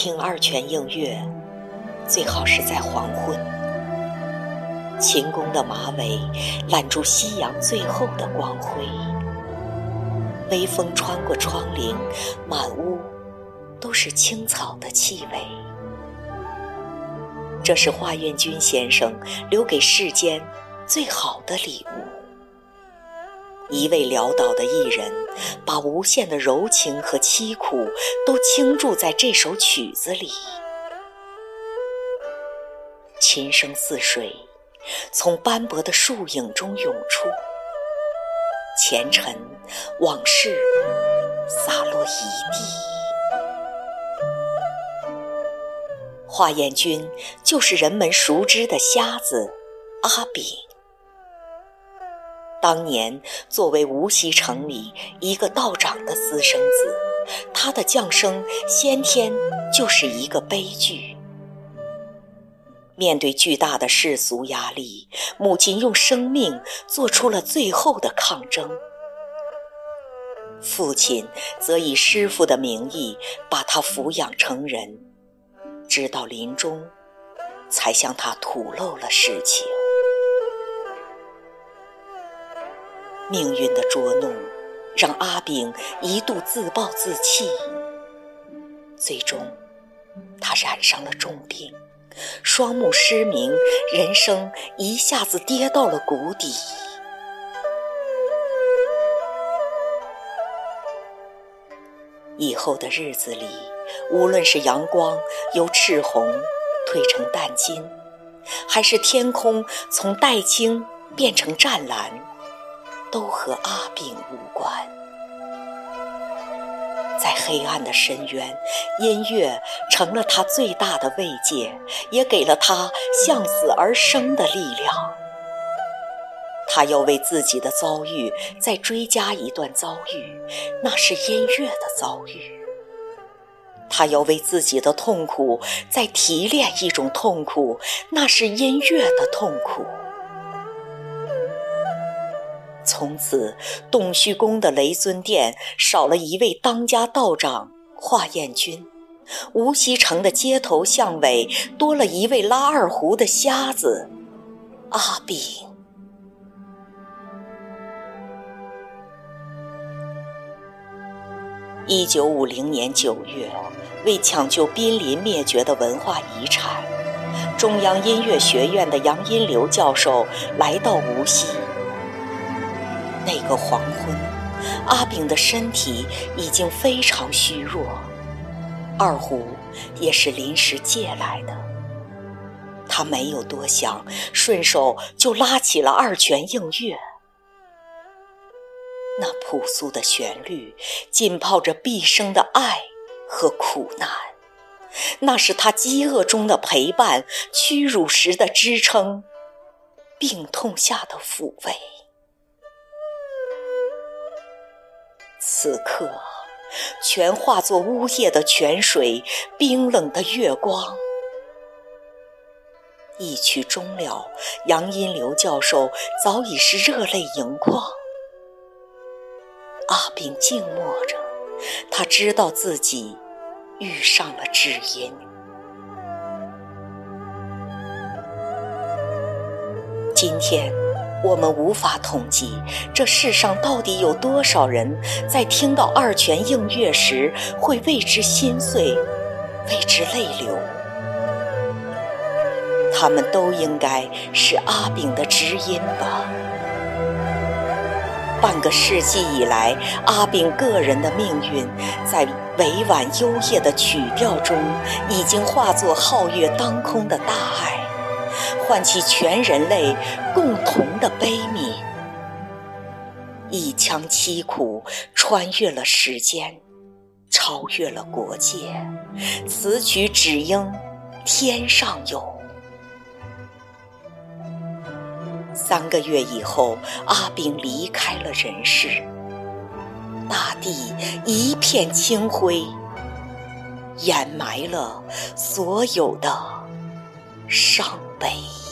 听二泉映月，最好是在黄昏。秦宫的马尾揽住夕阳最后的光辉，微风穿过窗棂，满屋都是青草的气味。这是华彦钧先生留给世间最好的礼物。一位潦倒的艺人，把无限的柔情和凄苦都倾注在这首曲子里。琴声似水，从斑驳的树影中涌出，前尘往事洒落一地。华彦钧就是人们熟知的瞎子阿炳。当年作为无锡城里一个道长的私生子，他的降生先天就是一个悲剧。面对巨大的世俗压力，母亲用生命做出了最后的抗争，父亲则以师傅的名义把他抚养成人，直到临终，才向他吐露了实情。命运的捉弄，让阿炳一度自暴自弃，最终他染上了重病，双目失明，人生一下子跌到了谷底。以后的日子里，无论是阳光由赤红褪成淡金，还是天空从黛青变成湛蓝。都和阿炳无关。在黑暗的深渊，音乐成了他最大的慰藉，也给了他向死而生的力量。他要为自己的遭遇再追加一段遭遇，那是音乐的遭遇。他要为自己的痛苦再提炼一种痛苦，那是音乐的痛苦。从此，洞虚宫的雷尊殿少了一位当家道长华彦钧，无锡城的街头巷尾多了一位拉二胡的瞎子阿炳。一九五零年九月，为抢救濒临灭绝的文化遗产，中央音乐学院的杨荫流教授来到无锡。那个黄昏，阿炳的身体已经非常虚弱，二胡也是临时借来的。他没有多想，顺手就拉起了《二泉映月》。那朴素的旋律，浸泡着毕生的爱和苦难，那是他饥饿中的陪伴，屈辱时的支撑，病痛下的抚慰。此刻，全化作呜咽的泉水，冰冷的月光。一曲终了，杨荫流教授早已是热泪盈眶。阿炳静默着，他知道自己遇上了知音。今天。我们无法统计这世上到底有多少人在听到二泉映月时会为之心碎，为之泪流。他们都应该是阿炳的知音吧。半个世纪以来，阿炳个人的命运，在委婉幽咽的曲调中，已经化作皓月当空的大爱。唤起全人类共同的悲悯，一腔凄苦穿越了时间，超越了国界。此曲只应天上有。三个月以后，阿炳离开了人世，大地一片青灰，掩埋了所有的伤。悲。